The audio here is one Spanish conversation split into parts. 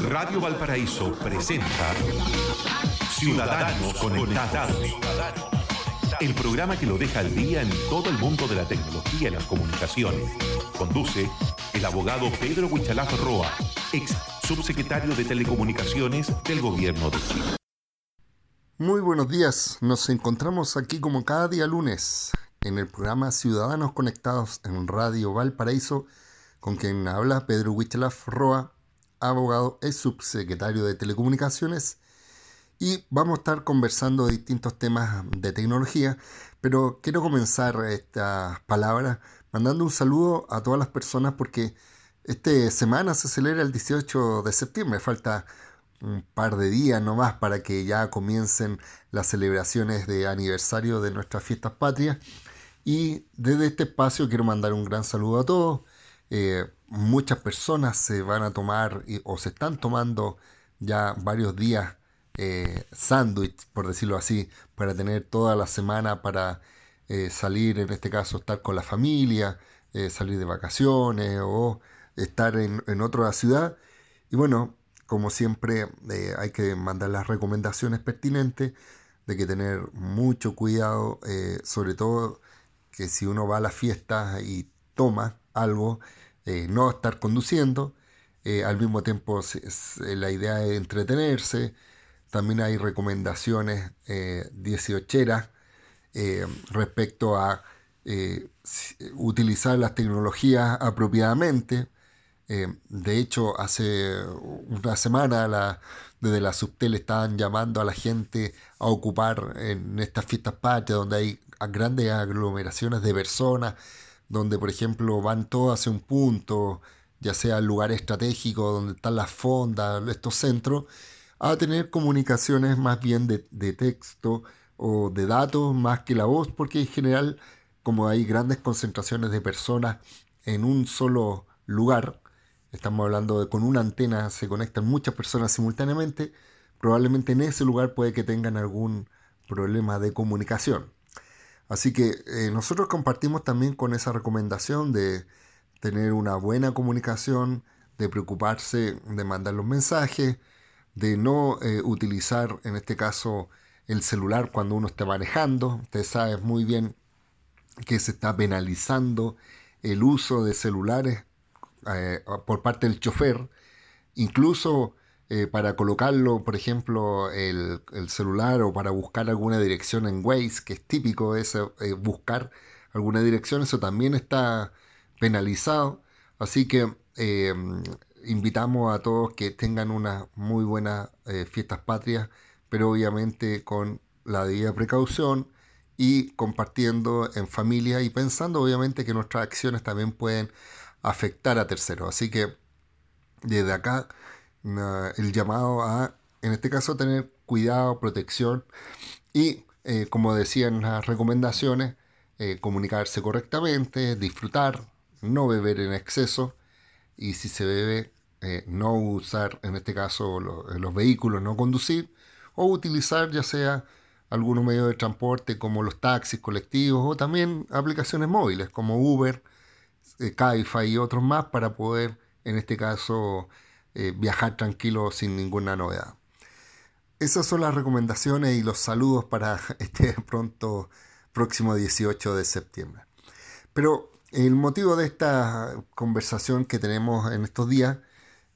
Radio Valparaíso presenta Ciudadanos Conectados. El programa que lo deja al día en todo el mundo de la tecnología y las comunicaciones. Conduce el abogado Pedro Huichalaf Roa, ex subsecretario de Telecomunicaciones del Gobierno de Chile. Muy buenos días, nos encontramos aquí como cada día lunes en el programa Ciudadanos Conectados en Radio Valparaíso, con quien habla Pedro Huichalaf Roa, abogado, es subsecretario de Telecomunicaciones y vamos a estar conversando de distintos temas de tecnología, pero quiero comenzar estas palabras mandando un saludo a todas las personas porque esta semana se celebra el 18 de septiembre, falta un par de días nomás para que ya comiencen las celebraciones de aniversario de nuestras fiestas patrias y desde este espacio quiero mandar un gran saludo a todos. Eh, muchas personas se van a tomar o se están tomando ya varios días eh, sándwich, por decirlo así, para tener toda la semana para eh, salir, en este caso, estar con la familia, eh, salir de vacaciones o estar en, en otra ciudad. Y bueno, como siempre, hay que mandar las recomendaciones pertinentes de que tener mucho cuidado, sobre todo que si uno va a la fiesta y toma algo, no estar conduciendo. al mismo tiempo, la idea es entretenerse, también hay recomendaciones eh, 18 eh, respecto a eh, utilizar las tecnologías apropiadamente. Eh, de hecho, hace una semana desde la Subtel estaban llamando a la gente a ocupar en estas fiestas patrias donde hay grandes aglomeraciones de personas, donde por ejemplo van todos hacia un punto, ya sea lugares estratégicos donde están las fondas, estos centros, a tener comunicaciones más bien de, texto o de datos más que la voz, porque en general, como hay grandes concentraciones de personas en un solo lugar, estamos hablando de con una antena se conectan muchas personas simultáneamente, probablemente en ese lugar puede que tengan algún problema de comunicación. Así que eh, nosotros compartimos también con esa recomendación de tener una buena comunicación, de preocuparse de mandar los mensajes, de no eh, utilizar en este caso el celular cuando uno está manejando. Usted sabe muy bien que se está penalizando el uso de celulares eh, por parte del chofer, incluso eh, para colocarlo, por ejemplo, el, celular o para buscar alguna dirección en Waze, que es típico eso, buscar alguna dirección, eso también está penalizado. Así que invitamos a todos que tengan unas muy buenas eh, fiestas patrias, pero obviamente con la debida precaución y compartiendo en familia y pensando obviamente que nuestras acciones también pueden afectar a terceros. Así que desde acá el llamado a, en este caso, tener cuidado, protección y, eh, como decían las recomendaciones, eh, comunicarse correctamente, disfrutar, no beber en exceso y si se bebe, eh, no usar, en este caso, los vehículos, no conducir, o utilizar ya sea algunos medios de transporte como los taxis colectivos o también aplicaciones móviles como Uber, eh, y otros más para poder, en este caso, eh, viajar tranquilo sin ninguna novedad. Esas son las recomendaciones y los saludos para este pronto próximo 18 de septiembre. Pero el motivo de esta conversación que tenemos en estos días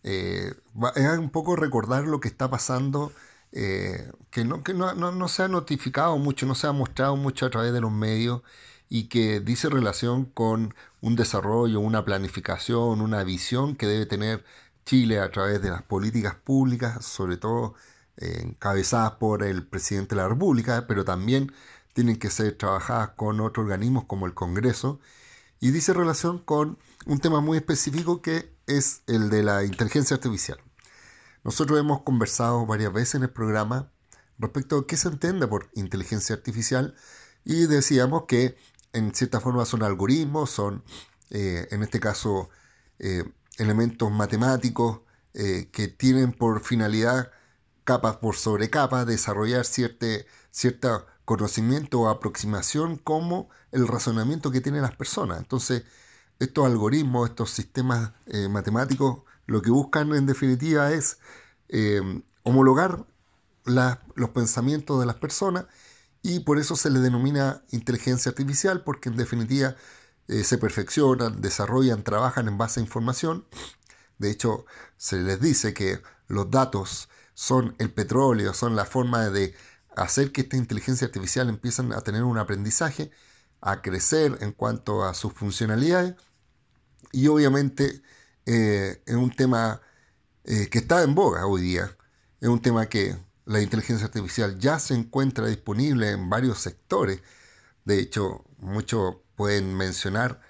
eh, es un poco recordar lo que está pasando, eh, que, no, que no, no, se ha notificado mucho, no se ha mostrado mucho a través de los medios y que dice relación con un desarrollo, una planificación, una visión que debe tener Chile a través de las políticas públicas, sobre todo eh, encabezadas por el presidente de la República, pero también tienen que ser trabajadas con otros organismos como el Congreso y dice relación con un tema muy específico que es el de la inteligencia artificial. Nosotros hemos conversado varias veces en el programa respecto a qué se entiende por inteligencia artificial y decíamos que en cierta forma son algoritmos, son eh, en este caso eh, elementos matemáticos eh, que tienen por finalidad capas por sobre capas desarrollar cierta, cierta conocimiento o aproximación como el razonamiento que tienen las personas. Entonces, estos algoritmos, estos sistemas eh, matemáticos lo que buscan en definitiva es eh, homologar los pensamientos de las personas y por eso se le denomina inteligencia artificial, porque en definitiva eh, se perfeccionan, desarrollan, trabajan en base a información. De hecho, se les dice que los datos son el petróleo, son la forma de hacer que esta inteligencia artificial empiecen a tener un aprendizaje, a crecer en cuanto a sus funcionalidades y obviamente eh, es un tema eh, que está en boga hoy día, es un tema que la inteligencia artificial ya se encuentra disponible en varios sectores. De hecho, muchos pueden mencionar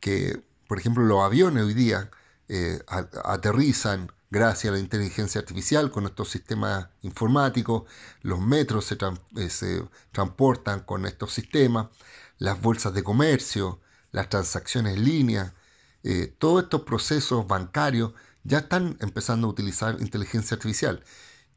que, por ejemplo, los aviones hoy día eh, aterrizan gracias a la inteligencia artificial con estos sistemas informáticos, los metros se, eh, transportan con estos sistemas, las bolsas de comercio, las transacciones en línea, eh, todos estos procesos bancarios ya están empezando a utilizar inteligencia artificial.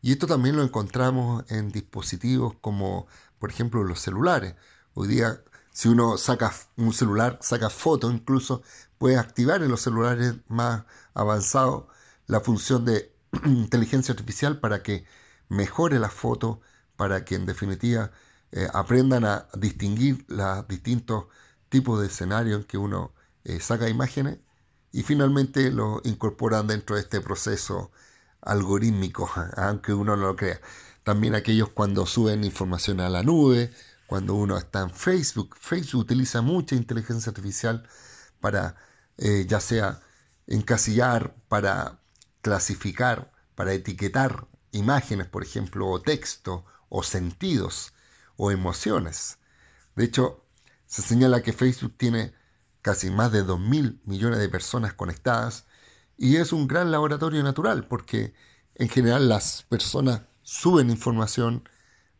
Y esto también lo encontramos en dispositivos como, por ejemplo, los celulares. Hoy día, si uno saca un celular, saca fotos incluso, puede activar en los celulares más avanzados la función de inteligencia artificial para que mejore la foto, para que en definitiva eh, aprendan a distinguir los distintos tipos de escenarios en que uno eh, saca imágenes y finalmente lo incorporan dentro de este proceso algorítmicos, aunque uno no lo crea. También aquellos cuando suben información a la nube, cuando uno está en Facebook. Facebook utiliza mucha inteligencia artificial para eh, ya sea encasillar, para clasificar, para etiquetar imágenes, por ejemplo, o texto, o sentidos, o emociones. De hecho, se señala que Facebook tiene casi más de 2.000 millones de personas conectadas y es un gran laboratorio natural porque en general las personas suben información,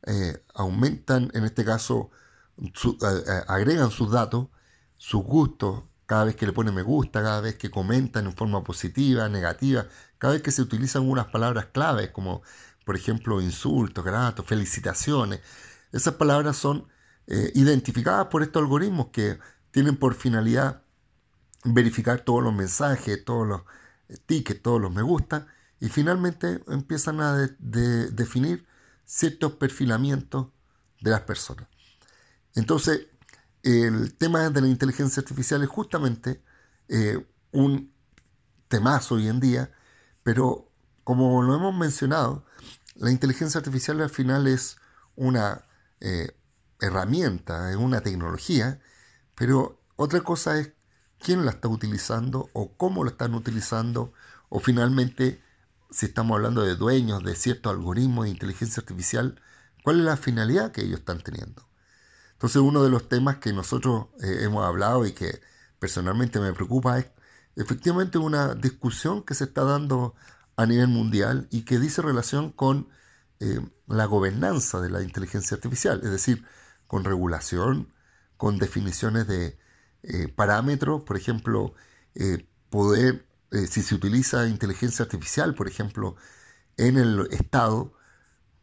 eh, aumentan, en este caso, agregan sus datos, sus gustos, cada vez que le ponen me gusta, cada vez que comentan en forma positiva, negativa, cada vez que se utilizan unas palabras claves como por ejemplo insultos, gratos, felicitaciones. Esas palabras son eh, identificadas por estos algoritmos que tienen por finalidad verificar todos los mensajes, todos los tickets, todos los me gusta, y finalmente empiezan a definir ciertos perfilamientos de las personas. Entonces, el tema de la inteligencia artificial es justamente eh, un temazo hoy en día, pero como lo hemos mencionado, la inteligencia artificial al final es una eh, herramienta, es una tecnología, pero otra cosa es quién la está utilizando o cómo lo están utilizando o finalmente si estamos hablando de dueños de ciertos algoritmos de inteligencia artificial, cuál es la finalidad que ellos están teniendo. Entonces uno de los temas que nosotros eh, hemos hablado y que personalmente me preocupa es efectivamente una discusión que se está dando a nivel mundial y que dice relación con eh, la gobernanza de la inteligencia artificial, es decir, con regulación, con definiciones de eh, parámetros, por ejemplo, poder, eh, si se utiliza inteligencia artificial, por ejemplo, en el Estado,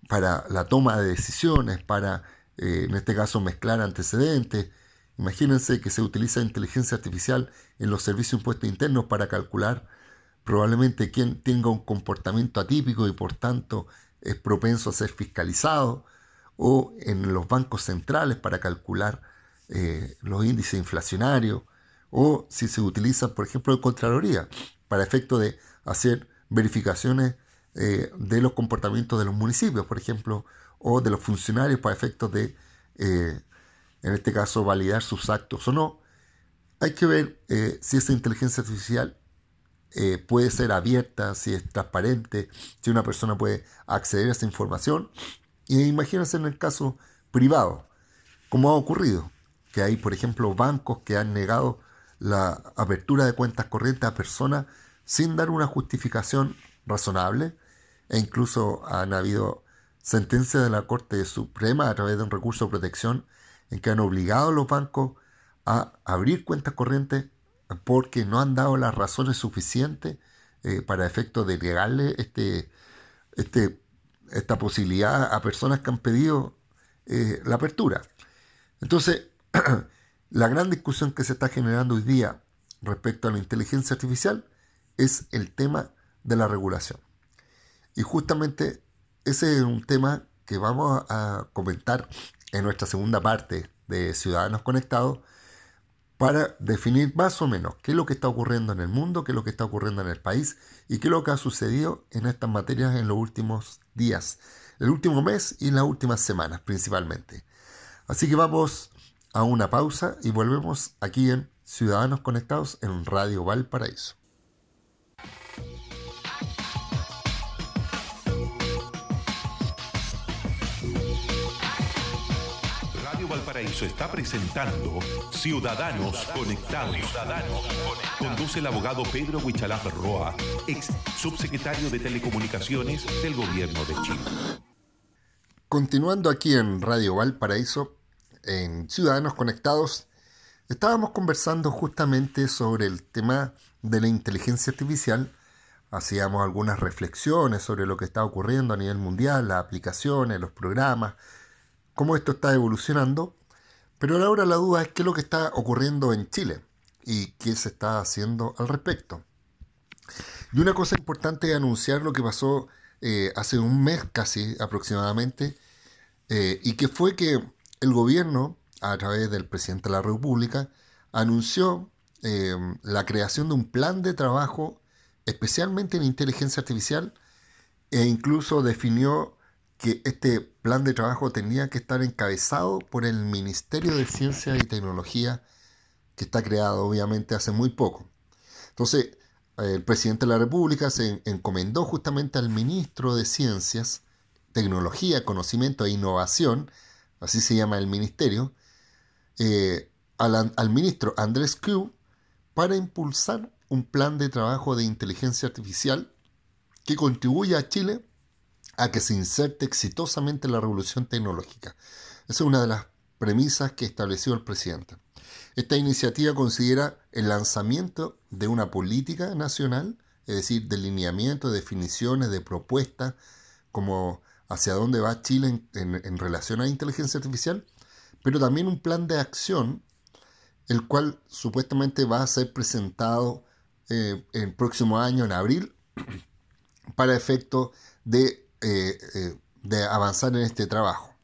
para la toma de decisiones, para, en este caso, mezclar antecedentes. Imagínense que se utiliza inteligencia artificial en los servicios impuestos internos para calcular probablemente quién tenga un comportamiento atípico y por tanto es propenso a ser fiscalizado, o en los bancos centrales para calcular eh, los índices inflacionarios o si se utiliza, por ejemplo, en Contraloría para efecto de hacer verificaciones eh, de los comportamientos de los municipios, por ejemplo, o de los funcionarios para efectos de, eh, en este caso, validar sus actos o no. Hay que ver si esa inteligencia artificial puede ser abierta, si es transparente, si una persona puede acceder a esa información. Y imagínense en el caso privado, como ha ocurrido que hay, por ejemplo, bancos que han negado la apertura de cuentas corrientes a personas sin dar una justificación razonable e incluso han habido sentencias de la Corte Suprema a través de un recurso de protección en que han obligado a los bancos a abrir cuentas corrientes porque no han dado las razones suficientes eh, para efecto de negarle este, este, esta posibilidad a personas que han pedido eh, la apertura. Entonces, la gran discusión que se está generando hoy día respecto a la inteligencia artificial es el tema de la regulación. Y justamente ese es un tema que vamos a comentar en nuestra segunda parte de Ciudadanos Conectados para definir más o menos qué es lo que está ocurriendo en el mundo, qué es lo que está ocurriendo en el país y qué es lo que ha sucedido en estas materias en los últimos días, el último mes y las últimas semanas principalmente. Así que vamos a una pausa y volvemos aquí en Ciudadanos Conectados en Radio Valparaíso. Radio Valparaíso está presentando Ciudadanos Conectados. Conduce el abogado Pedro Huichalaf Roa, ex subsecretario de Telecomunicaciones del Gobierno de Chile. Continuando aquí en Radio Valparaíso, en Ciudadanos Conectados, estábamos conversando justamente sobre el tema de la inteligencia artificial. Hacíamos algunas reflexiones sobre lo que está ocurriendo a nivel mundial, las aplicaciones, los programas, cómo esto está evolucionando. Pero ahora la duda es qué es lo que está ocurriendo en Chile y qué se está haciendo al respecto. Y una cosa importante es anunciar lo que pasó eh, hace un mes casi aproximadamente, eh, y que fue que el gobierno, a través del presidente de la República, anunció eh, la creación de un plan de trabajo especialmente en inteligencia artificial e incluso definió que este plan de trabajo tenía que estar encabezado por el Ministerio de Ciencia y Tecnología que está creado obviamente hace muy poco. Entonces, el presidente de la República se encomendó justamente al ministro de Ciencias, Tecnología, Conocimiento e Innovación, así se llama el ministerio, eh, al, ministro Andrés Q para impulsar un plan de trabajo de inteligencia artificial que contribuya a Chile a que se inserte exitosamente en la revolución tecnológica. Esa es una de las premisas que estableció el presidente. Esta iniciativa considera el lanzamiento de una política nacional, es decir, de lineamiento, de definiciones, de propuestas, como hacia dónde va Chile en, relación a inteligencia artificial, pero también un plan de acción, el cual supuestamente va a ser presentado eh, el próximo año, en abril, para efecto de, eh, eh, de avanzar en este trabajo.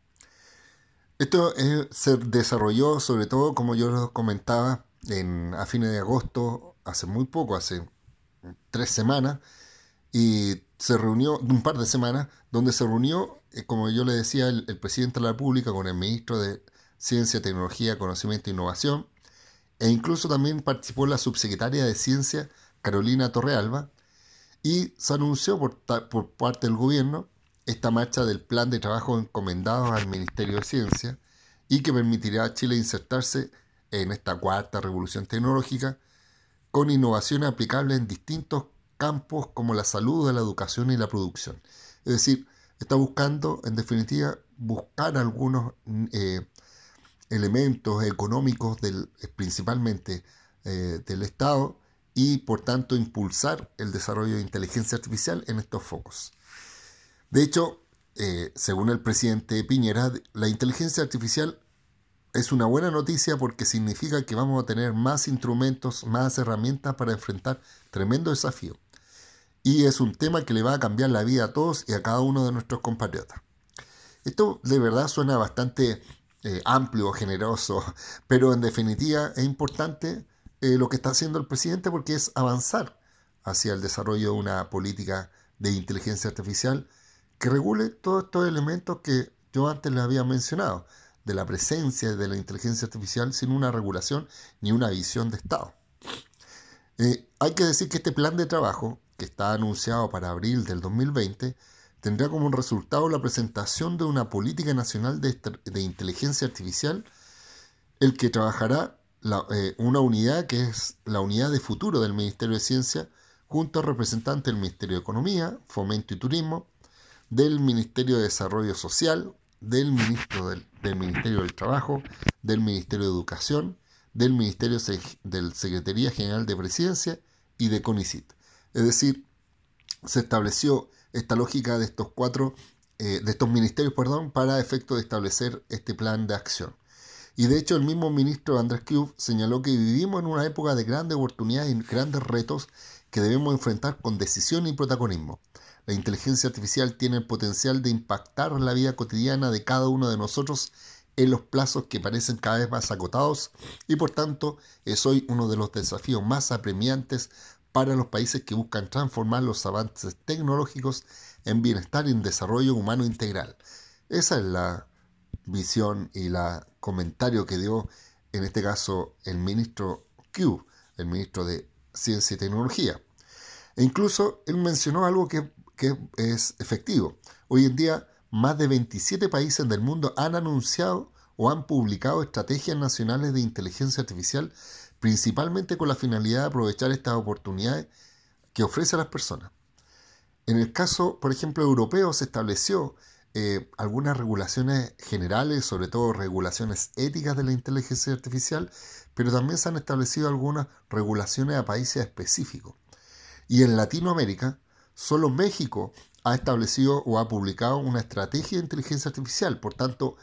Esto se desarrolló sobre todo, como yo lo comentaba, en, a fines de agosto, hace muy poco, hace tres semanas, y se reunió, un par de semanas, donde se reunió, eh, como yo le decía, el, presidente de la República con el ministro de Ciencia, Tecnología, Conocimiento e Innovación, e incluso también participó la subsecretaria de Ciencia, Carolina Torrealba, y se anunció por, por parte del gobierno esta marcha del plan de trabajo encomendado al Ministerio de Ciencia y que permitirá a Chile insertarse en esta cuarta revolución tecnológica con innovaciones aplicables en distintos campos como la salud, la educación y la producción. Es decir, está buscando, en definitiva, buscar algunos eh, elementos económicos principalmente eh, del Estado y por tanto impulsar el desarrollo de inteligencia artificial en estos focos. De hecho, eh, según el presidente Piñera, la inteligencia artificial es una buena noticia porque significa que vamos a tener más instrumentos, más herramientas para enfrentar tremendo desafío y es un tema que le va a cambiar la vida a todos y a cada uno de nuestros compatriotas. Esto de verdad suena bastante eh, amplio, generoso, pero en definitiva es importante eh, lo que está haciendo el presidente porque es avanzar hacia el desarrollo de una política de inteligencia artificial que regule todos estos elementos que yo antes les había mencionado, de la presencia de la inteligencia artificial sin una regulación ni una visión de Estado. Eh, hay que decir que este plan de trabajo que está anunciado para abril del 2020, tendrá como resultado la presentación de una política nacional de, inteligencia artificial, el que trabajará eh, una unidad que es la unidad de futuro del Ministerio de Ciencia, junto a representantes del Ministerio de Economía, Fomento y Turismo, del Ministerio de Desarrollo Social, del, ministro del, del Ministerio del Trabajo, del Ministerio de Educación, del Ministerio del Secretaría General de Presidencia y de CONICIT. Es decir, se estableció esta lógica de estos cuatro, eh, de estos ministerios, perdón, para efecto de establecer este plan de acción. Y de hecho el mismo ministro Andrés Cube señaló que vivimos en una época de grandes oportunidades y grandes retos que debemos enfrentar con decisión y protagonismo. La inteligencia artificial tiene el potencial de impactar la vida cotidiana de cada uno de nosotros en los plazos que parecen cada vez más acotados y por tanto es hoy uno de los desafíos más apremiantes para los países que buscan transformar los avances tecnológicos en bienestar y en desarrollo humano integral. Esa es la visión y el comentario que dio en este caso el ministro Q, el ministro de Ciencia y Tecnología. E incluso él mencionó algo que es efectivo. Hoy en día, más de 27 países del mundo han anunciado o han publicado estrategias nacionales de inteligencia artificial, principalmente con la finalidad de aprovechar estas oportunidades que ofrece a las personas. En el caso, por ejemplo, europeo, se estableció eh, algunas regulaciones generales, sobre todo regulaciones éticas de la inteligencia artificial, pero también se han establecido algunas regulaciones a países específicos. Y en Latinoamérica, Solo México ha establecido o ha publicado una estrategia de inteligencia artificial. Por tanto,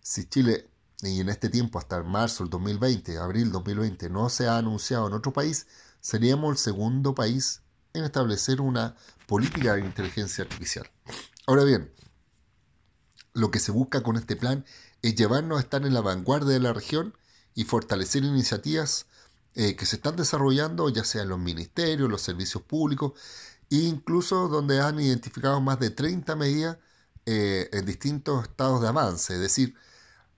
si Chile, y en este tiempo hasta marzo del 2020, abril 2020, no se ha anunciado en otro país, seríamos el segundo país en establecer una política de inteligencia artificial. Ahora bien, lo que se busca con este plan es llevarnos a estar en la vanguardia de la región y fortalecer iniciativas eh, que se están desarrollando, ya sea en los ministerios, los servicios públicos, incluso donde han identificado más de 30 medidas eh, en distintos estados de avance, es decir,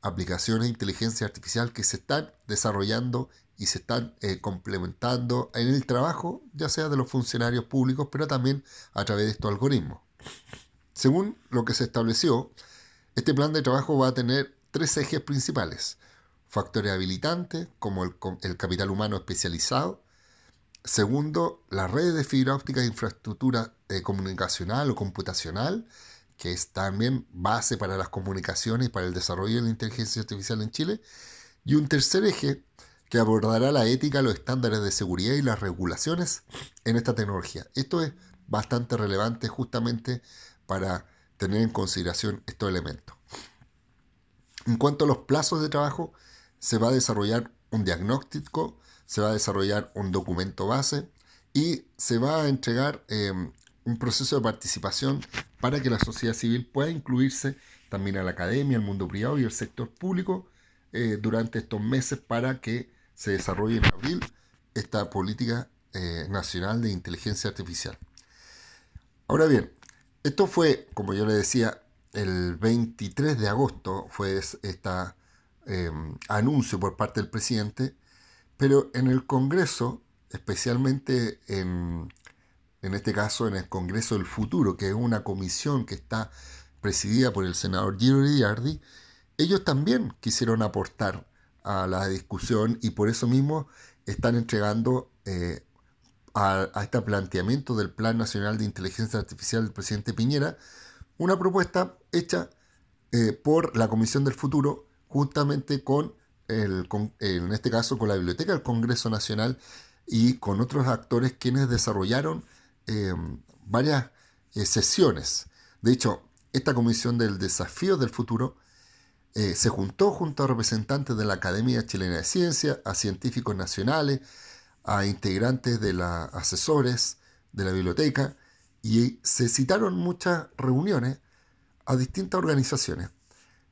aplicaciones de inteligencia artificial que se están desarrollando y se están eh, complementando en el trabajo, ya sea de los funcionarios públicos, pero también a través de estos algoritmos. Según lo que se estableció, este plan de trabajo va a tener tres ejes principales. Factores habilitantes, como el capital humano especializado, Segundo, la red de fibra óptica de infraestructura eh, comunicacional o computacional, que es también base para las comunicaciones y para el desarrollo de la inteligencia artificial en Chile. Y un tercer eje que abordará la ética, los estándares de seguridad y las regulaciones en esta tecnología. Esto es bastante relevante justamente para tener en consideración estos elementos. En cuanto a los plazos de trabajo, se va a desarrollar un diagnóstico se va a desarrollar un documento base y se va a entregar em, un proceso de participación para que la sociedad civil pueda incluirse también a la academia, al mundo privado y el sector público eh, durante estos meses para que se desarrolle en abril esta política eh, nacional de inteligencia artificial. Ahora bien, esto fue, como yo le decía, el 23 de agosto fue este anuncio por parte del presidente pero en el Congreso, especialmente en, este caso en el Congreso del Futuro, que es una comisión que está presidida por el senador Giro Ricciardi, ellos también quisieron aportar a la discusión y por eso mismo están entregando eh, a, este planteamiento del Plan Nacional de Inteligencia Artificial del presidente Piñera una propuesta hecha eh, por la Comisión del Futuro juntamente con en este caso con la Biblioteca del Congreso Nacional y con otros actores quienes desarrollaron em, varias eh, sesiones. De hecho, esta comisión del desafío del futuro eh, se juntó junto a representantes de la Academia Chilena de Ciencia, a científicos nacionales, a integrantes de los asesores de la biblioteca y se citaron muchas reuniones a distintas organizaciones.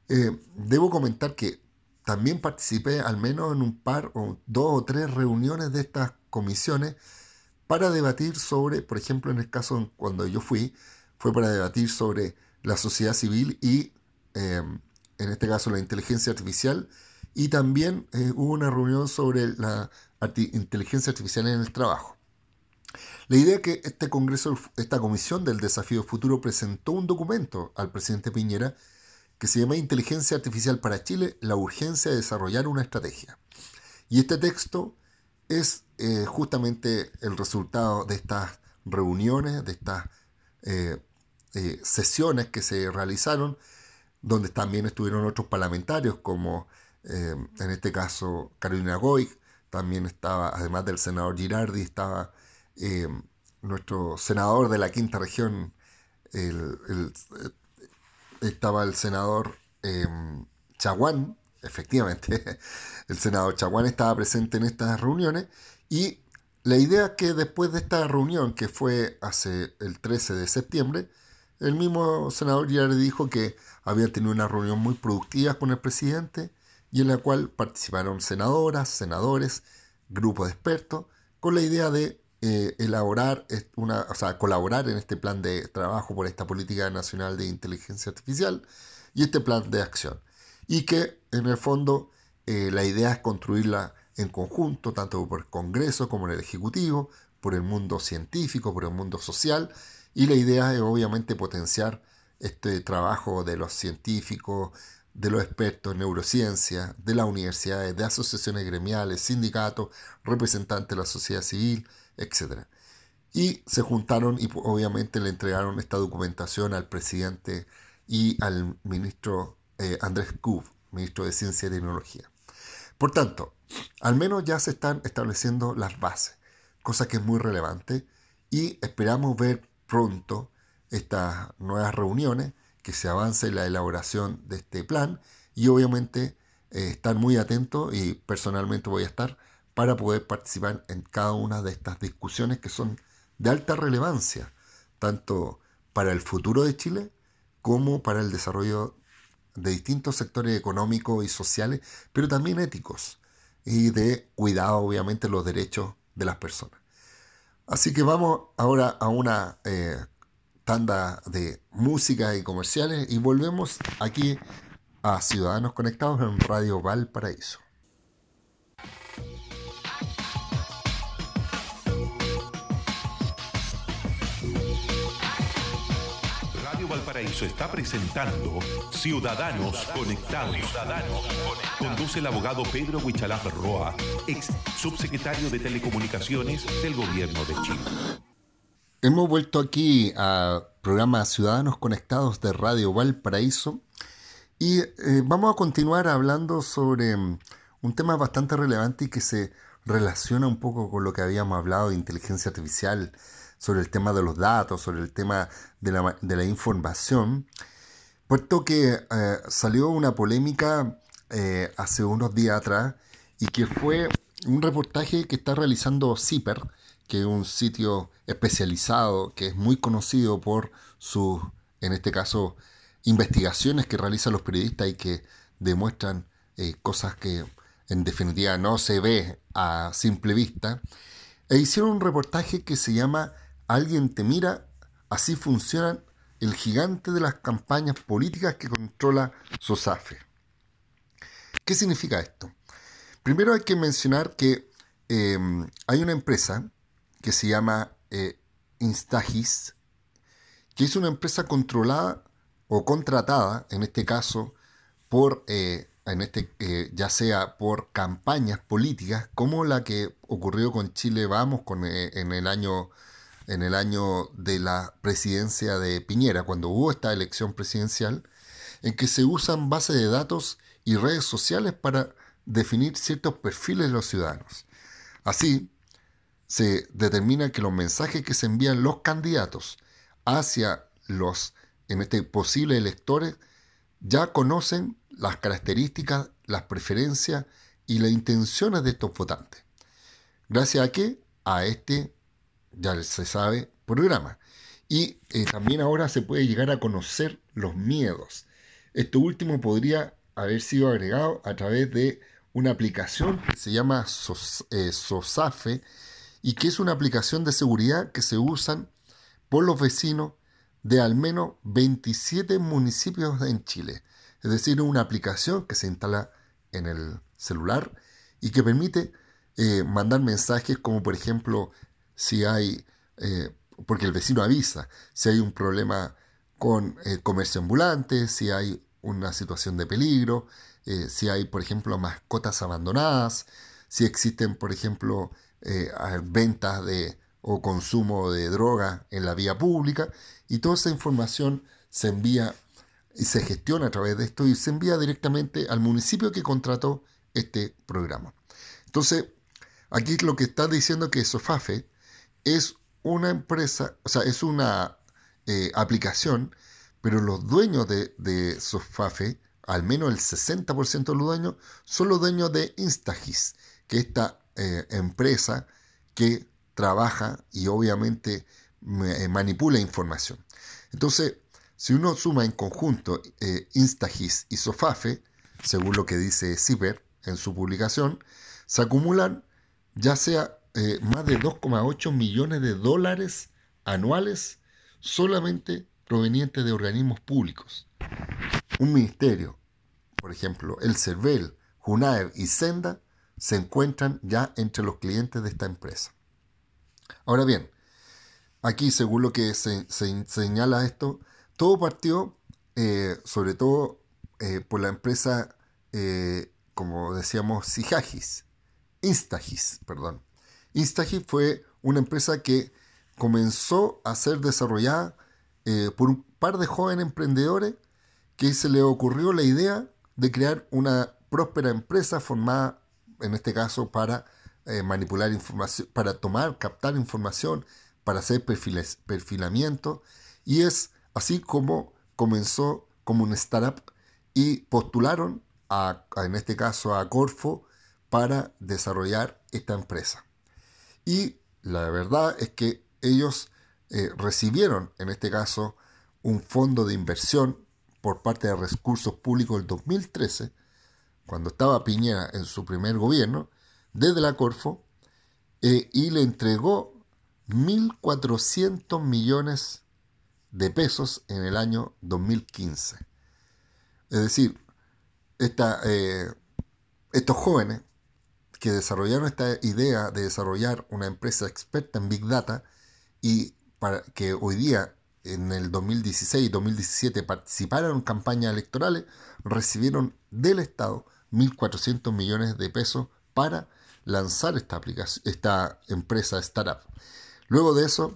Eh, debo comentar que también participé al menos en un par o dos o tres reuniones de estas comisiones para debatir sobre, por ejemplo, en el caso cuando yo fui, fue para debatir sobre la sociedad civil y, em, en este caso, la inteligencia artificial. Y también eh, hubo una reunión sobre la inteligencia artificial en el trabajo. La idea es que este Congreso, esta comisión del desafío futuro presentó un documento al presidente Piñera que se llama Inteligencia Artificial para Chile, la urgencia de desarrollar una estrategia. Y este texto es eh, justamente el resultado de estas reuniones, de estas eh, eh, sesiones que se realizaron, donde también estuvieron otros parlamentarios, como en este caso Carolina Goy, también estaba, además del senador Girardi, estaba nuestro senador de la quinta región, el, estaba el senador Chaguán, efectivamente, el senador Chaguán estaba presente en estas reuniones y la idea es que después de esta reunión que fue hace el 13 de septiembre, el mismo senador ya le dijo que había tenido una reunión muy productiva con el presidente y en la cual participaron senadoras, senadores, grupos de expertos, con la idea de eh, elaborar una, o sea, colaborar en este plan de trabajo por esta política nacional de inteligencia artificial y este plan de acción. Y que en el fondo eh, la idea es construirla en conjunto, tanto por el Congreso como en el Ejecutivo, por el mundo científico, por el mundo social, y la idea es obviamente potenciar este trabajo de los científicos, de los expertos en neurociencia, de las universidades, de asociaciones gremiales, sindicatos, representantes de la sociedad civil, etc. Y se juntaron y obviamente le entregaron esta documentación al presidente y al ministro eh, Andrés Kub, ministro de Ciencia y Tecnología. Por tanto, al menos ya se están estableciendo las bases, cosa que es muy relevante y esperamos ver pronto estas nuevas reuniones, que se avance la elaboración de este plan y obviamente eh, estar muy atentos y personalmente voy a estar para poder participar en cada una de estas discusiones que son de alta relevancia, tanto para el futuro de Chile como para el desarrollo de distintos sectores económicos y sociales, pero también éticos y de cuidado, obviamente, los derechos de las personas. Así que vamos ahora a una eh, tanda de música y comerciales y volvemos aquí a Ciudadanos Conectados en Radio Valparaíso. Valparaíso está presentando Ciudadanos Conectados. Conduce el abogado Pedro Huichalaf Roa, ex subsecretario de Telecomunicaciones del Gobierno de Chile. Hemos vuelto aquí al programa Ciudadanos Conectados de Radio Valparaíso y eh, vamos a continuar hablando sobre mm, un tema bastante relevante y que se relaciona un poco con lo que habíamos hablado de inteligencia artificial sobre el tema de los datos, sobre el tema de la, información, puesto que eh, salió una polémica eh, hace unos días atrás y que fue un reportaje que está realizando CIPER, que es un sitio especializado que es muy conocido por sus, en este caso, investigaciones que realizan los periodistas y que demuestran eh, cosas que en definitiva no se ve a simple vista. E hicieron un reportaje que se llama Alguien te mira, así funciona el gigante de las campañas políticas que controla SOSAFE. ¿Qué significa esto? Primero hay que mencionar que em, hay una empresa que se llama eh, Instagis, que es una empresa controlada o contratada, en este caso, por, eh, en este, eh, ya sea por campañas políticas, como la que ocurrió con Chile Vamos con, en el año en el año de la presidencia de Piñera, cuando hubo esta elección presidencial, en que se usan bases de datos y redes sociales para definir ciertos perfiles de los ciudadanos. Así, se determina que los mensajes que se envían los candidatos hacia los, en este posible electores, ya conocen las características, las preferencias y las intenciones de estos votantes. Gracias a qué? A este ya se sabe, programa. Y eh, también ahora se puede llegar a conocer los miedos. Esto último podría haber sido agregado a través de una aplicación que se llama eh, SOSAFE y que es una aplicación de seguridad que se usan por los vecinos de al menos 27 municipios en Chile. Es decir, una aplicación que se instala en el celular y que permite eh, mandar mensajes como por ejemplo si hay, eh, porque el vecino avisa, si hay un problema con el comercio ambulante, si hay una situación de peligro, eh, si hay, por ejemplo, mascotas abandonadas, si existen, por ejemplo, eh, ventas de, o consumo de droga en la vía pública, y toda esa información se envía y se gestiona a través de esto y se envía directamente al municipio que contrató este programa. Entonces, aquí lo que está diciendo que Sofafe es una empresa, o sea, es una eh, aplicación, pero los dueños de, Sofafe, al menos el 60% de los dueños, son los dueños de Instagis, que es esta eh, empresa que trabaja y obviamente manipula información. Entonces, si uno suma en conjunto eh, Instagis y Sofafe, según lo que dice Ciber en su publicación, se acumulan ya sea eh, más de 2,8 millones de dólares anuales solamente provenientes de organismos públicos. Un ministerio, por ejemplo, el CERVEL, JUNAER y Senda, se encuentran ya entre los clientes de esta empresa. Ahora bien, aquí según lo que se, señala esto, todo partió eh, sobre todo eh, por la empresa, como decíamos, Sijagis, Instagis, perdón. Instagis fue una empresa que comenzó a ser desarrollada por un par de jóvenes emprendedores que se le ocurrió la idea de crear una próspera empresa formada, en este caso, para manipular información, para tomar, captar información, para hacer perfiles, perfilamiento, y es así como comenzó como una startup y postularon, en este caso a Corfo, para desarrollar esta empresa. Y la verdad es que ellos eh, recibieron, en este caso, un fondo de inversión por parte de recursos públicos el 2013, cuando estaba Piñera en su primer gobierno, desde la Corfo, eh, y le entregó 1.400 millones de pesos en el año 2015. Es decir, eh, estos jóvenes que desarrollaron esta idea de desarrollar una empresa experta en Big Data y para que hoy día en el 2016 y 2017 participaron en campañas electorales, recibieron del Estado 1.400 millones de pesos para lanzar esta, esta empresa startup. Luego de eso,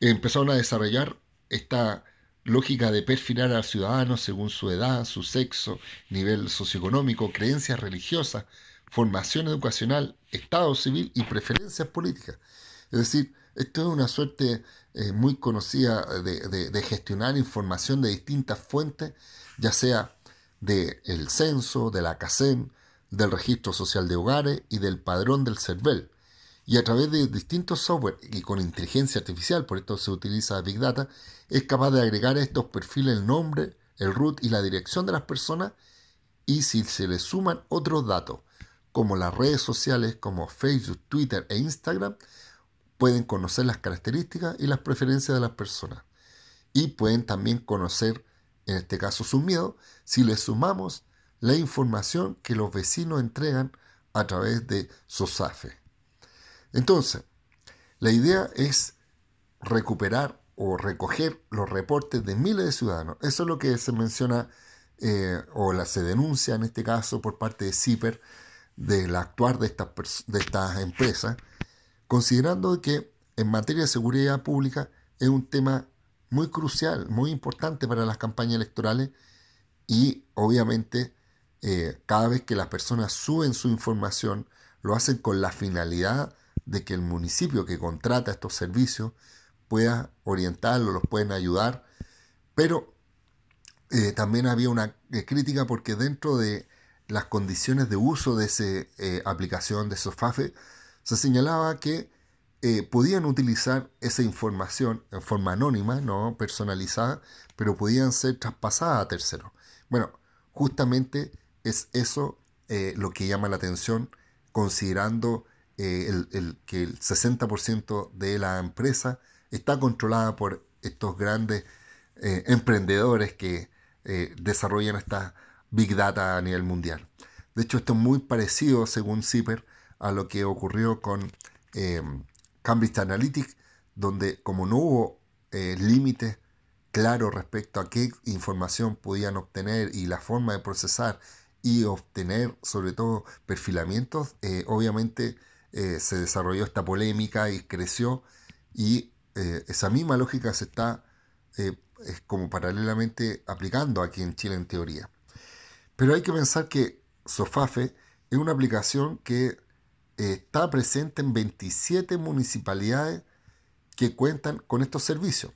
empezaron a desarrollar esta lógica de perfilar al ciudadano según su edad, su sexo, nivel socioeconómico, creencias religiosas, formación educacional, estado civil y preferencias políticas. Es decir, esto es una suerte eh, muy conocida de, gestionar información de distintas fuentes, ya sea del censo, de la CACEN, del registro social de hogares y del padrón del CERVEL y a través de distintos software y con inteligencia artificial, por esto se utiliza Big Data, es capaz de agregar a estos perfiles el nombre, el root y la dirección de las personas y si se le suman otros datos, como las redes sociales como Facebook, Twitter e Instagram, pueden conocer las características y las preferencias de las personas. Y pueden también conocer, en este caso, sus miedos, si le sumamos la información que los vecinos entregan a través de SOSAFE. Entonces, la idea es recuperar o recoger los reportes de miles de ciudadanos. Eso es lo que se menciona eh, o se denuncia en este caso por parte de CIPER del actuar de estas, de estas empresas, considerando que en materia de seguridad pública es un tema muy crucial, muy importante para las campañas electorales y obviamente eh, cada vez que las personas suben su información lo hacen con la finalidad de que el municipio que contrata estos servicios pueda orientarlo, los pueden ayudar, pero eh, también había una eh, crítica porque dentro de las condiciones de uso de esa eh, aplicación de Sofafe se señalaba que podían utilizar esa información en forma anónima, no personalizada, pero podían ser traspasadas a terceros. Bueno, justamente es eso lo que llama la atención considerando eh, el, que el 60% de la empresa está controlada por estos grandes eh, emprendedores que eh, desarrollan esta Big Data a nivel mundial. De hecho, esto es muy parecido, según Zipper, a lo que ocurrió con Cambridge Analytics, donde como no hubo límites claros respecto a qué información podían obtener y la forma de procesar y obtener sobre todo perfilamientos, obviamente eh, se desarrolló esta polémica y creció y eh, esa misma lógica se está eh, como paralelamente aplicando aquí en Chile en teoría. Pero hay que pensar que Sofafe es una aplicación que está presente en 27 municipalidades que cuentan con estos servicios,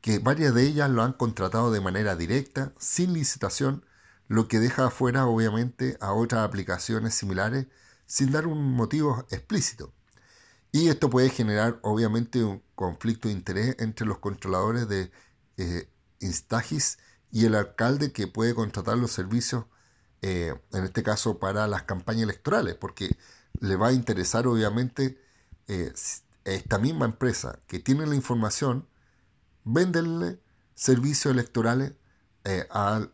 que varias de ellas lo han contratado de manera directa, sin licitación, lo que deja afuera obviamente a otras aplicaciones similares sin dar un motivo explícito. Y esto puede generar obviamente un conflicto de interés entre los controladores de eh, Instagis y el alcalde que puede contratar los servicios, eh, en este caso para las campañas electorales, porque le va a interesar obviamente eh, esta misma empresa que tiene la información, venderle servicios electorales eh, al,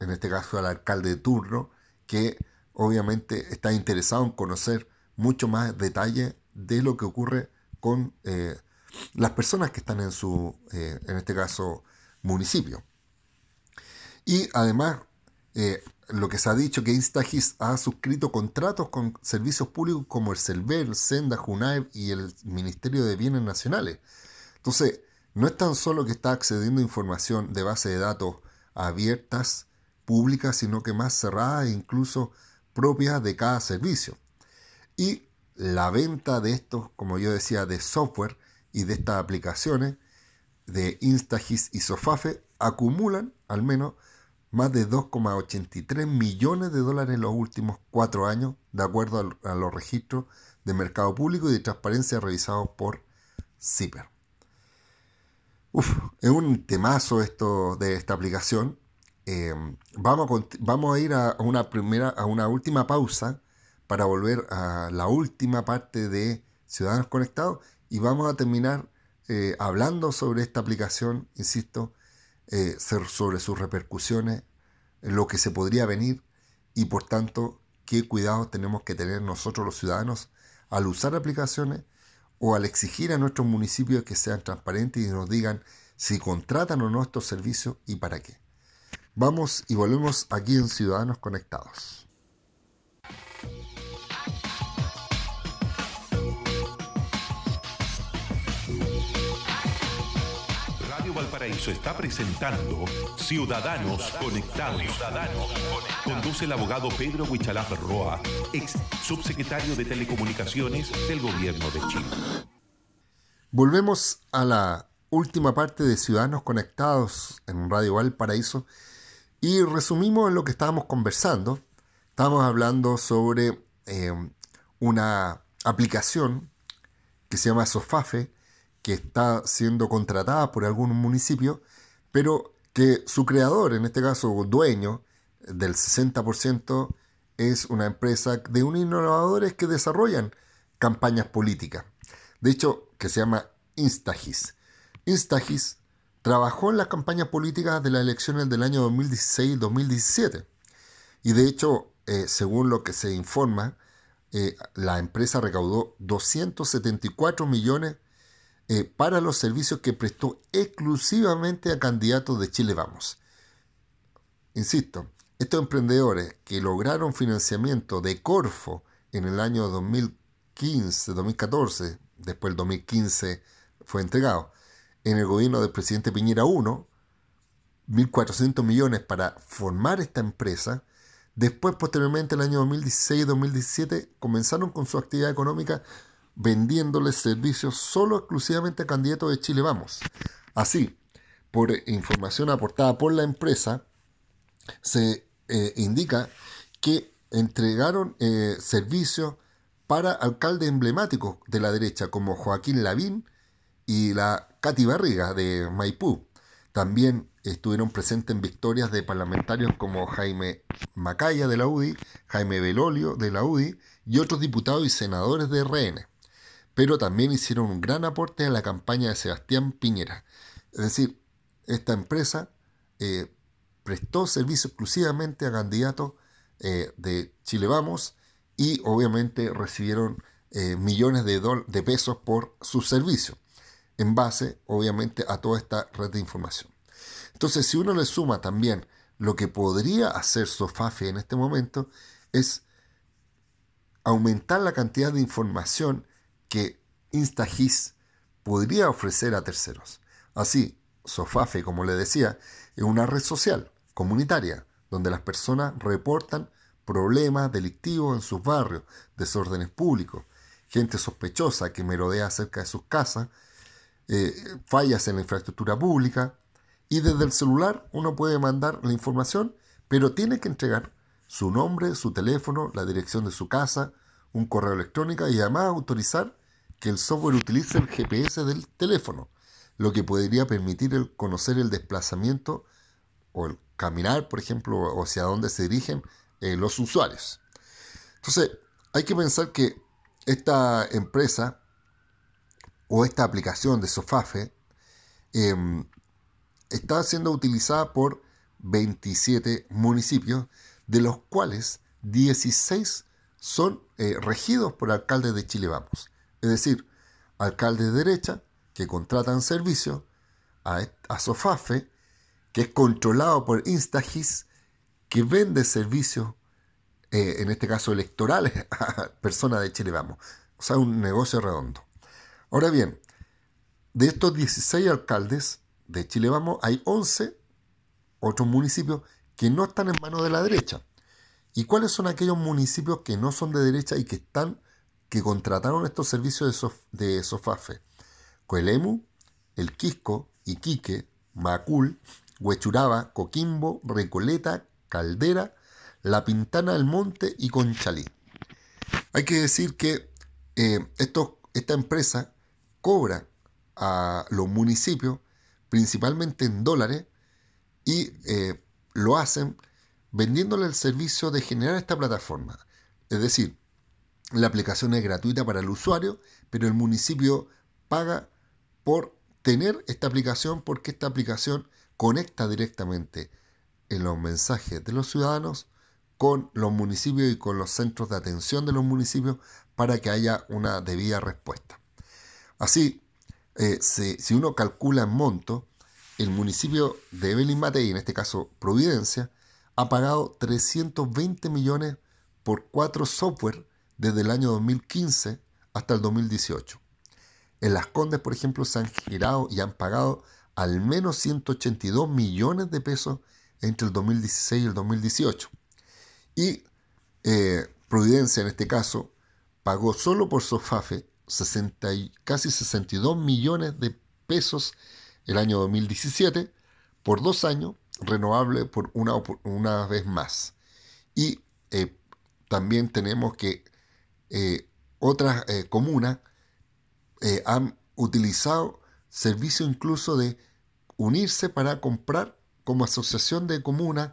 en este caso al alcalde de turno, que obviamente está interesado en conocer mucho más detalle de lo que ocurre con las personas que están en su, en este caso, municipio. Y además, eh, lo que se ha dicho que Instagis ha suscrito contratos con servicios públicos como el CELVER, Senda, JUNAEB y el Ministerio de Bienes Nacionales. Entonces, no es tan solo que está accediendo a información de base de datos abiertas, públicas, sino que más cerradas e incluso propias de cada servicio. Y la venta de estos, como yo decía, de software y de estas aplicaciones de Instagis y Sofafe acumulan al menos más de 2,83 millones de dólares en los últimos cuatro años, de acuerdo a los registros de mercado público y de transparencia revisados por CIPER. Uf, es un temazo esto de esta aplicación. Eh, vamos, a, ir a una primera, a una última pausa para volver a la última parte de Ciudadanos Conectados y vamos a terminar eh, hablando sobre esta aplicación, insisto, eh, sobre sus repercusiones, lo que se podría venir y por tanto qué cuidados tenemos que tener nosotros los ciudadanos al usar aplicaciones o al exigir a nuestros municipios que sean transparentes y nos digan si contratan o no estos servicios y para qué. Vamos y volvemos aquí en Ciudadanos Conectados. Valparaíso está presentando Ciudadanos Conectados. Conduce el abogado Pedro Huichalaf Roa, ex subsecretario de Telecomunicaciones del Gobierno de Chile. Volvemos a la última parte de Ciudadanos Conectados en Radio Valparaíso y resumimos lo que estábamos conversando. Estábamos hablando sobre eh, una aplicación que se llama Sofafe, que está siendo contratada por algún municipio, pero que su creador, en este caso dueño del 60%, es una empresa de unos innovadores que desarrollan campañas políticas. De hecho, que se llama Instagis. Instagis trabajó en las campañas políticas de las elecciones del año 2016-2017. Y de hecho, eh, según lo que se informa, eh, la empresa recaudó 274 millones eh, para los servicios que prestó exclusivamente a candidatos de Chile Vamos. Insisto, estos emprendedores que lograron financiamiento de Corfo en el año 2015, 2014, después el 2015 fue entregado, en el gobierno del presidente Piñera 1, 1.400 millones para formar esta empresa, después posteriormente el año 2016-2017 comenzaron con su actividad económica vendiéndoles servicios solo exclusivamente a candidatos de Chile Vamos. Así, por información aportada por la empresa, se eh, indica que entregaron eh, servicios para alcaldes emblemáticos de la derecha como Joaquín Lavín y la Cati Barriga de Maipú. También estuvieron presentes en victorias de parlamentarios como Jaime Macaya de la UDI, Jaime Belolio de la UDI y otros diputados y senadores de RN pero también hicieron un gran aporte a la campaña de Sebastián Piñera. Es decir, esta empresa eh, prestó servicio exclusivamente a candidatos eh, de Chile Vamos y obviamente recibieron eh, millones de, de pesos por su servicio, en base obviamente a toda esta red de información. Entonces, si uno le suma también lo que podría hacer Sofafe en este momento, es aumentar la cantidad de información que InstaGIS podría ofrecer a terceros. Así, Sofafe, como le decía, es una red social comunitaria donde las personas reportan problemas delictivos en sus barrios, desórdenes públicos, gente sospechosa que merodea cerca de sus casas, eh, fallas en la infraestructura pública, y desde el celular uno puede mandar la información, pero tiene que entregar su nombre, su teléfono, la dirección de su casa, un correo electrónico y además autorizar que el software utilice el GPS del teléfono, lo que podría permitir conocer el desplazamiento o el caminar, por ejemplo, o hacia dónde se dirigen eh, los usuarios. Entonces, hay que pensar que esta empresa o esta aplicación de Sofafe em, está siendo utilizada por 27 municipios, de los cuales 16 son eh, regidos por alcaldes de Chile Vamos. Es decir, alcaldes de derecha que contratan servicio a, a Sofafe, que es controlado por Instagis, que vende servicios, eh, en este caso electorales, a personas de Chile Vamos. O sea, un negocio redondo. Ahora bien, de estos 16 alcaldes de Chile Vamos, hay 11 otros municipios que no están en manos de la derecha. ¿Y cuáles son aquellos municipios que no son de derecha y que están que contrataron estos servicios de, Sofafe? Coelemu, El Quisco, Iquique, Macul, Huechuraba, Coquimbo, Recoleta, Caldera, La Pintana del Monte y Conchalí. Hay que decir que eh, esta empresa cobra a los municipios principalmente en dólares y eh, lo hacen vendiéndole el servicio de generar esta plataforma. Es decir, la aplicación es gratuita para el usuario, pero el municipio paga por tener esta aplicación porque esta aplicación conecta directamente en los mensajes de los ciudadanos con los municipios y con los centros de atención de los municipios para que haya una debida respuesta. Así, eh, si, uno calcula en monto, el municipio de Evelyn Matei, en este caso Providencia, ha pagado 320 millones por cuatro software desde el año 2015 hasta el 2018. En Las Condes, por ejemplo, se han girado y han pagado al menos 182 millones de pesos entre el 2016 y el 2018. Y eh, Providencia, en este caso, pagó solo por Sofafe 60 casi 62 millones de pesos el año 2017 por dos años renovable por una, una vez más. Y eh, también tenemos que eh, otras eh, comunas han utilizado servicio incluso de unirse para comprar como asociación de comunas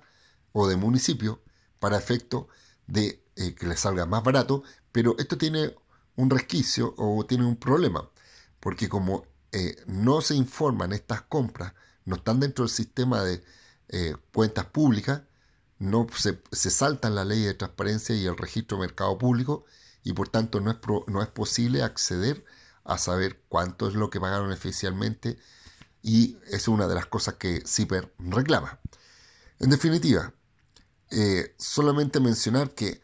o de municipio para efecto de que les salga más barato, pero esto tiene un resquicio o tiene un problema, porque como no se informan estas compras, no están dentro del sistema de eh, cuentas públicas, no se, se, saltan la ley de transparencia y el registro de mercado público y por tanto no es, no es posible acceder a saber cuánto es lo que pagaron oficialmente y es una de las cosas que CIPER reclama. En definitiva, eh, solamente mencionar que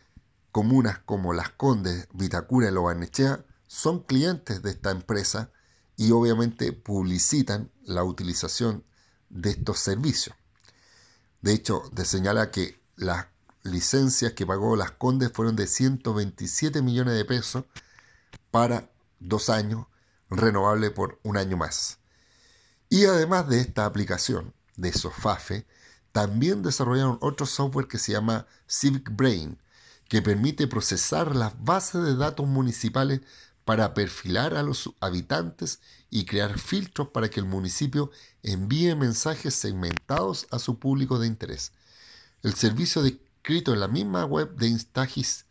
comunas como Las Condes, Vitacura y Lobanechea son clientes de esta empresa y obviamente publicitan la utilización de estos servicios. De hecho, de señala que las licencias que pagó Las Condes fueron de 127 millones de pesos para dos años, renovable por un año más. Y además de esta aplicación de Sofafe, también desarrollaron otro software que se llama Civic Brain, que permite procesar las bases de datos municipales para perfilar a los habitantes y crear filtros para que el municipio envíe mensajes segmentados a su público de interés. El servicio descrito en la misma web de Instagis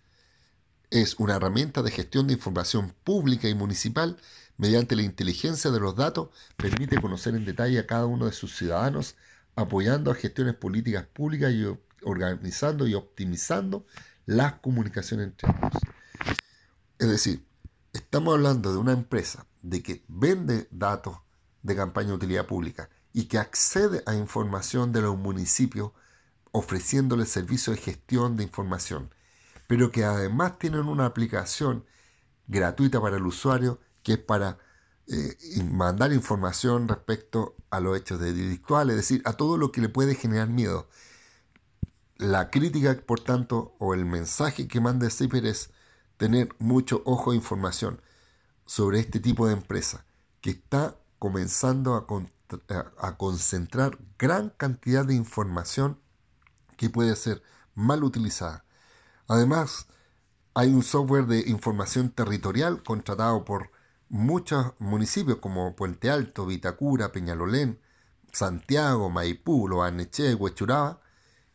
es una herramienta de gestión de información pública y municipal mediante la inteligencia de los datos, permite conocer en detalle a cada uno de sus ciudadanos, apoyando a gestiones políticas públicas y organizando y optimizando las comunicaciones entre ellos. Es decir, estamos hablando de una empresa de que vende datos de campaña de utilidad pública y que accede a información de los municipios ofreciéndole servicios de gestión de información, pero que además tienen una aplicación gratuita para el usuario que es para eh, mandar información respecto a los hechos delictuales, es decir, a todo lo que le puede generar miedo. La crítica, por tanto, o el mensaje que manda CIPER es tener mucho ojo e información sobre este tipo de empresa que está comenzando a, concentrar gran cantidad de información que puede ser mal utilizada. Además, hay un software de información territorial contratado por muchos municipios como Puente Alto, Vitacura, Peñalolén, Santiago, Maipú, Loaneche, Huechuraba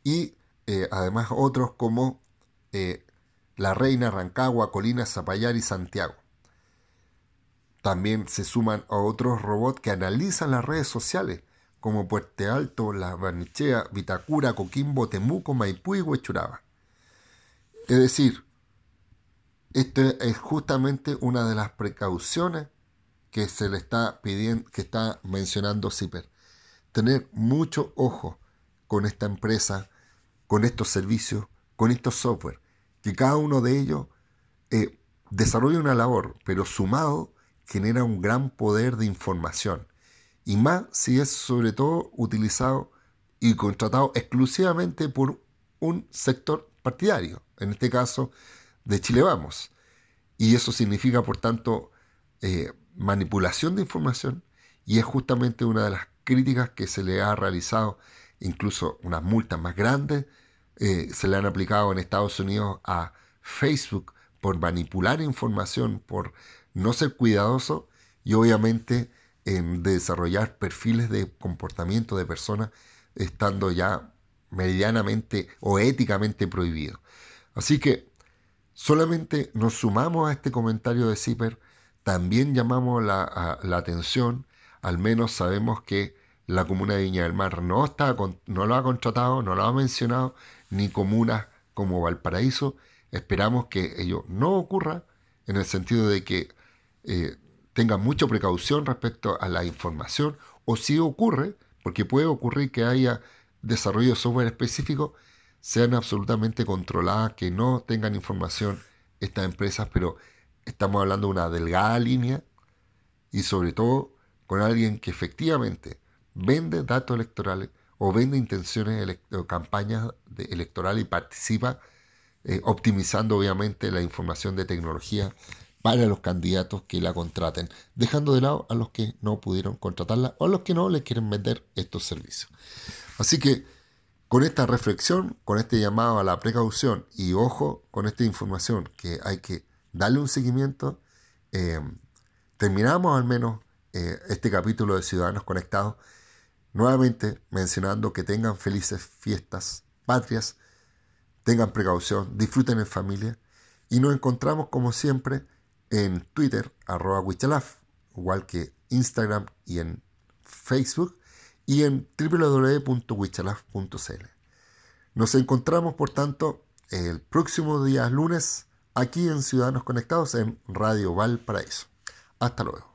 y eh, además otros como eh, La Reina, Rancagua, Colina, Zapallar y Santiago. También se suman a otros robots que analizan las redes sociales como Puente Alto, La Barnechea, Vitacura, Coquimbo, Temuco, Maipú y Huechuraba. Es decir, esto es justamente una de las precauciones que se le está pidiendo, que está mencionando CIPER. Tener mucho ojo con esta empresa, con estos servicios, con estos software, que cada uno de ellos eh, desarrolla una labor, pero sumado genera un gran poder de información. Y más si es sobre todo utilizado y contratado exclusivamente por un sector partidario, en este caso de Chile Vamos. Y eso significa, por tanto, eh, manipulación de información y es justamente una de las críticas que se le ha realizado, incluso unas multas más grandes, eh, se le han aplicado en Estados Unidos a Facebook por manipular información, por no ser cuidadoso y obviamente en desarrollar perfiles de comportamiento de personas estando ya medianamente o éticamente prohibido. Así que solamente nos sumamos a este comentario de Zipper, también llamamos la, atención, al menos sabemos que la comuna de Viña del Mar no, está, no lo ha contratado, no lo ha mencionado, ni comunas como Valparaíso. Esperamos que ello no ocurra en el sentido de que eh, tengan mucha precaución respecto a la información, o si ocurre, porque puede ocurrir que haya desarrollo de software específico, sean absolutamente controladas, que no tengan información estas empresas, pero estamos hablando de una delgada línea y sobre todo con alguien que efectivamente vende datos electorales o vende intenciones o campañas electorales y participa eh, optimizando obviamente la información de tecnología para los candidatos que la contraten, dejando de lado a los que no pudieron contratarla o a los que no les quieren vender estos servicios. Así que con esta reflexión, con este llamado a la precaución y ojo con esta información que hay que darle un seguimiento, eh, terminamos al menos eh, este capítulo de Ciudadanos Conectados, nuevamente mencionando que tengan felices fiestas patrias, tengan precaución, disfruten en familia y nos encontramos como siempre en Twitter, arroba Wichalaf, igual que Instagram y en Facebook y en www.wichalaf.cl. Nos encontramos, por tanto, el próximo día lunes aquí en Ciudadanos Conectados en Radio Valparaíso. Hasta luego.